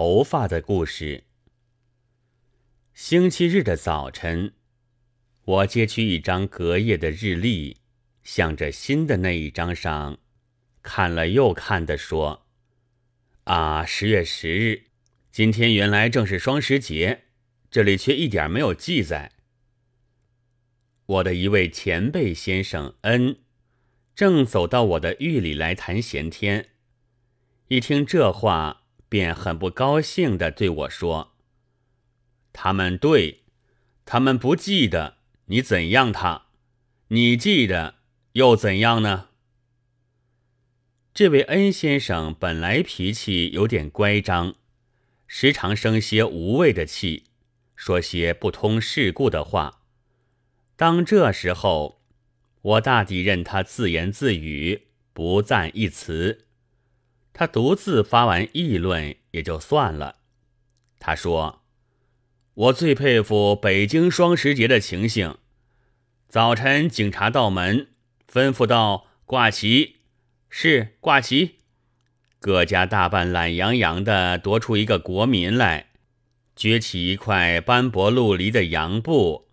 头发的故事。星期日的早晨，我接取一张隔夜的日历，向着新的那一张上看了又看的说：“啊，十月十日，今天原来正是双十节，这里却一点没有记载。”我的一位前辈先生恩，正走到我的狱里来谈闲天，一听这话。便很不高兴地对我说：“他们对，他们不记得你怎样他，你记得又怎样呢？”这位恩先生本来脾气有点乖张，时常生些无谓的气，说些不通世故的话。当这时候，我大抵任他自言自语，不赞一词。他独自发完议论也就算了。他说：“我最佩服北京双十节的情形。早晨警察到门，吩咐道：‘挂旗，是挂旗。’各家大半懒洋洋的夺出一个国民来，撅起一块斑驳陆离的洋布，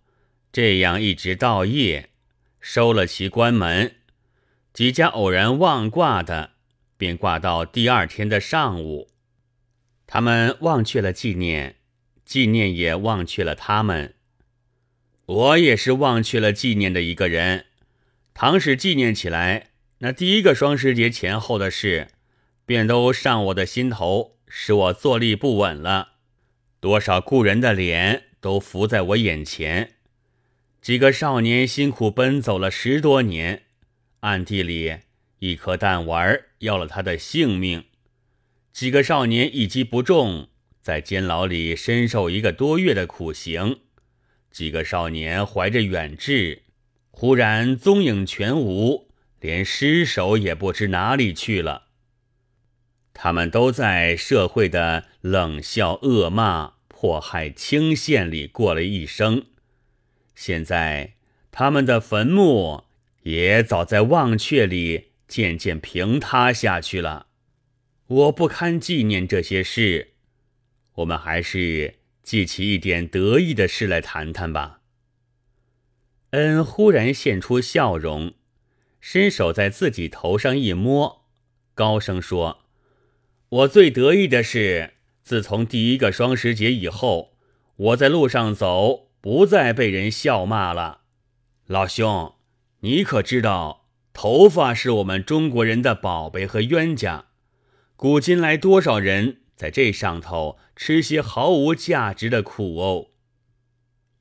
这样一直到夜，收了旗关门。几家偶然忘挂的。”便挂到第二天的上午，他们忘却了纪念，纪念也忘却了他们。我也是忘却了纪念的一个人。倘使纪念起来，那第一个双十节前后的事，便都上我的心头，使我坐立不稳了。多少故人的脸都浮在我眼前。几个少年辛苦奔走了十多年，暗地里。一颗弹丸要了他的性命，几个少年一击不中，在监牢里深受一个多月的苦刑。几个少年怀着远志，忽然踪影全无，连尸首也不知哪里去了。他们都在社会的冷笑、恶骂、迫害、轻陷里过了一生，现在他们的坟墓也早在忘却里。渐渐平塌下去了，我不堪纪念这些事，我们还是记起一点得意的事来谈谈吧。恩忽然现出笑容，伸手在自己头上一摸，高声说：“我最得意的是，自从第一个双十节以后，我在路上走，不再被人笑骂了。老兄，你可知道？”头发是我们中国人的宝贝和冤家，古今来多少人在这上头吃些毫无价值的苦哦。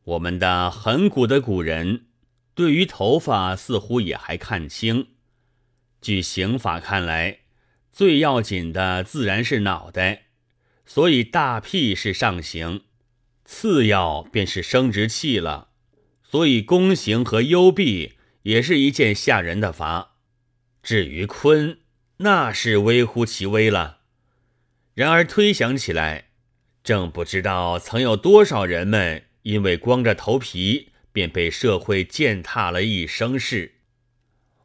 我们的很古的古人对于头发似乎也还看清。据刑法看来，最要紧的自然是脑袋，所以大屁是上刑，次要便是生殖器了，所以宫刑和幽闭。也是一件吓人的罚。至于髡，那是微乎其微了。然而推想起来，正不知道曾有多少人们因为光着头皮便被社会践踏了一生事。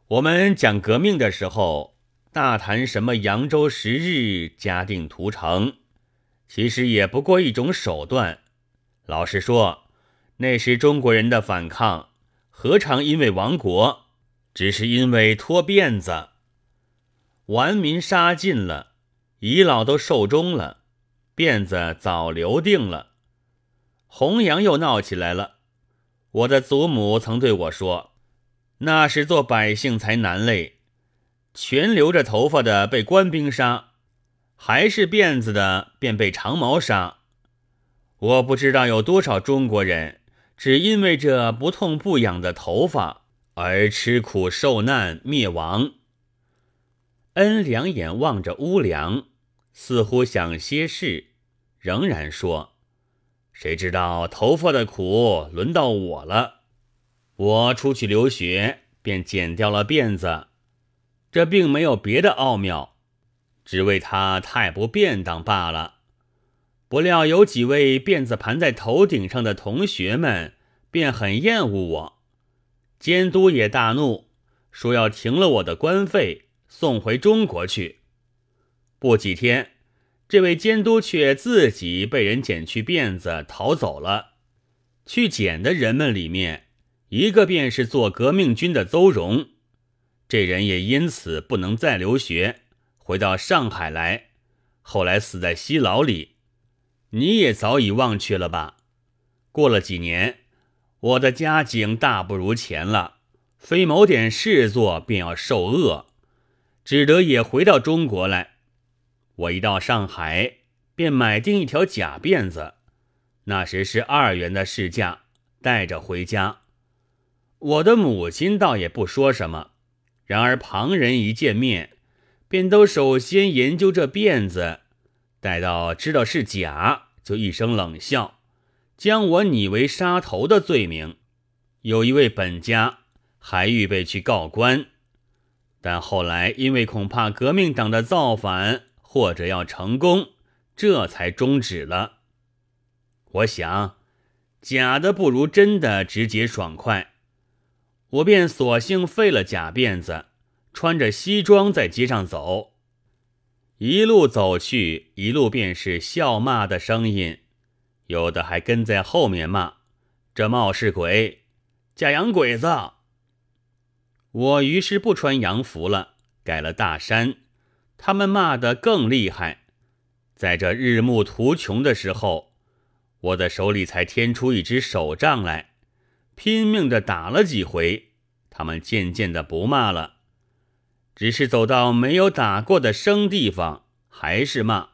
我们讲革命的时候，大谈什么扬州十日、嘉定屠城，其实也不过一种手段。老实说，那时中国人的反抗。何尝因为亡国，只是因为脱辫子？顽民杀尽了，遗老都寿终了，辫子早留定了。弘扬又闹起来了。我的祖母曾对我说：“那时做百姓才难累，全留着头发的被官兵杀，还是辫子的便被长毛杀。”我不知道有多少中国人。只因为这不痛不痒的头发而吃苦受难灭亡。恩两眼望着屋梁，似乎想些事，仍然说：“谁知道头发的苦轮到我了？我出去留学，便剪掉了辫子。这并没有别的奥妙，只为他太不便当罢了。”不料有几位辫子盘在头顶上的同学们，便很厌恶我。监督也大怒，说要停了我的官费，送回中国去。不几天，这位监督却自己被人剪去辫子逃走了。去捡的人们里面，一个便是做革命军的邹荣，这人也因此不能再留学，回到上海来，后来死在西牢里。你也早已忘却了吧？过了几年，我的家境大不如前了，非谋点事做便要受饿，只得也回到中国来。我一到上海，便买定一条假辫子。那时是二元的市价，带着回家。我的母亲倒也不说什么，然而旁人一见面，便都首先研究这辫子，待到知道是假，就一声冷笑，将我拟为杀头的罪名。有一位本家还预备去告官，但后来因为恐怕革命党的造反或者要成功，这才终止了。我想，假的不如真的直接爽快，我便索性废了假辫子，穿着西装在街上走，一路走去，一路便是笑骂的声音，有的还跟在后面骂：“这冒失鬼，假洋鬼子。”我于是不穿洋服了，改了大衫，他们骂得更厉害。在这日暮途穷的时候。我的手里才添出一支手杖来，拼命的打了几回，他们渐渐的不骂了，只是走到没有打过的生地方，还是骂。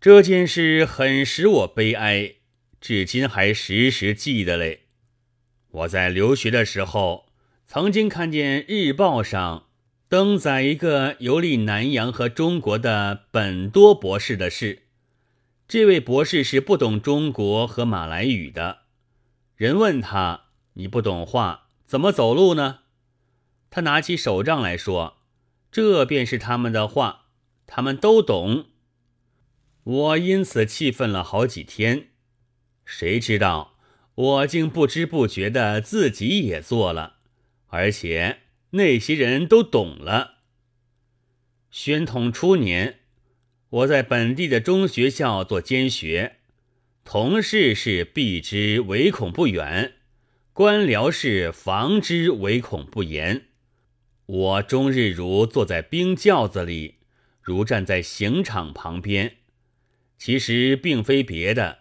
这件事很使我悲哀，至今还时时记得嘞。我在留学的时候，曾经看见日报上登载一个游历南洋和中国的本多博士的事。这位博士是不懂中国和马来语的。人问他：“你不懂话，怎么走路呢？”他拿起手杖来说：“这便是他们的话，他们都懂。”我因此气愤了好几天。谁知道我竟不知不觉的自己也做了，而且那些人都懂了。宣统初年。我在本地的中学校做监学，同事是避之唯恐不远，官僚是防之唯恐不严。我终日如坐在冰轿子里，如站在刑场旁边。其实并非别的，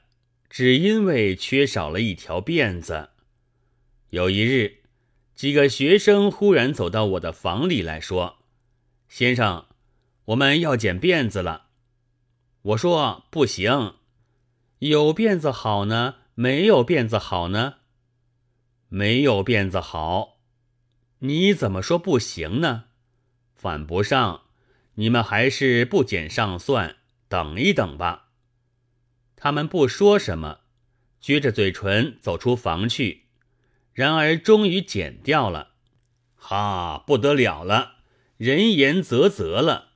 只因为缺少了一条辫子。有一日，几个学生忽然走到我的房里来说：“先生，我们要剪辫子了。”我说不行，有辫子好呢，没有辫子好呢？没有辫子好，你怎么说不行呢？犯不上，你们还是不剪上算，等一等吧。他们不说什么，撅着嘴唇走出房去。然而终于剪掉了，哈，不得了了，人言啧啧了。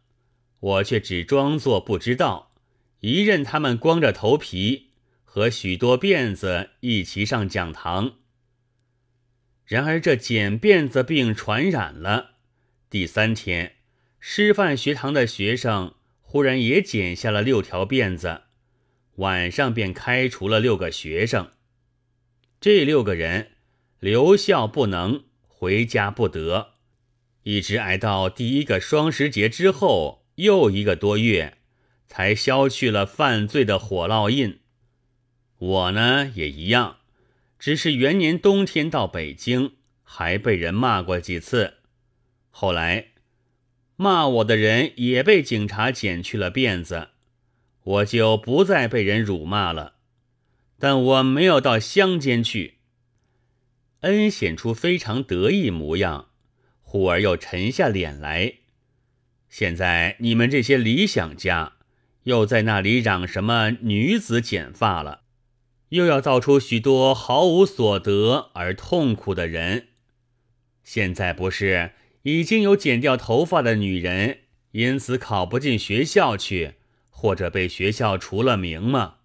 我却只装作不知道。一任他们光着头皮和许多辫子一齐上讲堂。然而这剪辫子病传染了。第三天，师范学堂的学生忽然也剪下了六条辫子，晚上便开除了六个学生。这六个人留校不能，回家不得，一直挨到第一个双十节之后又一个多月。才消去了犯罪的火烙印。我呢也一样，只是元年冬天到北京，还被人骂过几次。后来骂我的人也被警察剪去了辫子，我就不再被人辱骂了。但我没有到乡间去。恩显出非常得意模样，忽而又沉下脸来。现在你们这些理想家。又在那里嚷什么女子剪发了，又要造出许多毫无所得而痛苦的人。现在不是已经有剪掉头发的女人，因此考不进学校去，或者被学校除了名吗？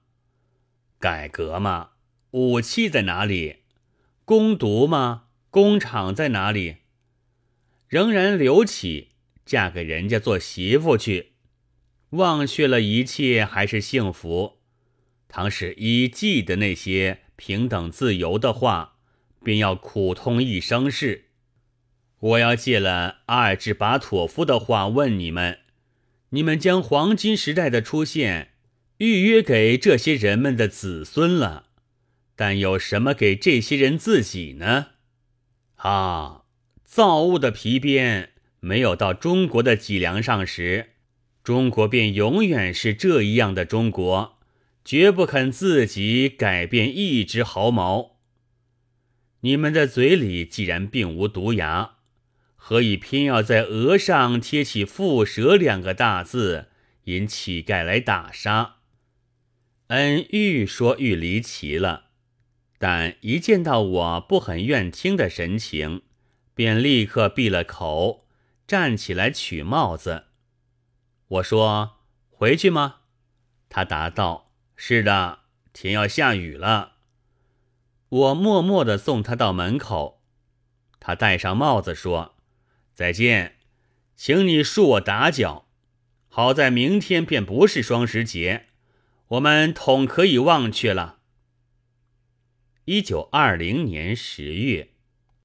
改革吗？武器在哪里？攻读吗？工厂在哪里？仍然留起，嫁给人家做媳妇去。忘却了一切还是幸福。倘使一记得那些平等自由的话，便要苦痛一生事。我要借了阿尔智巴托夫的话问你们：你们将黄金时代的出现预约给这些人们的子孙了，但有什么给这些人自己呢？啊，造物的皮鞭没有到中国的脊梁上时，中国便永远是这一样的中国，绝不肯自己改变一只毫毛。你们的嘴里既然并无毒牙。何以偏要在额上贴起“蝮蛇”两个大字，引乞丐来打杀？恩愈说愈离奇了，但一见到我不很愿听的神情，便立刻闭了口，站起来取帽子。我说：“回去吗？”他答道：“是的，天要下雨了。”我默默地送他到门口，他戴上帽子说。再见，请你恕我打搅。好在明天便不是双十节，我们统可以忘却了。一九二零年十月。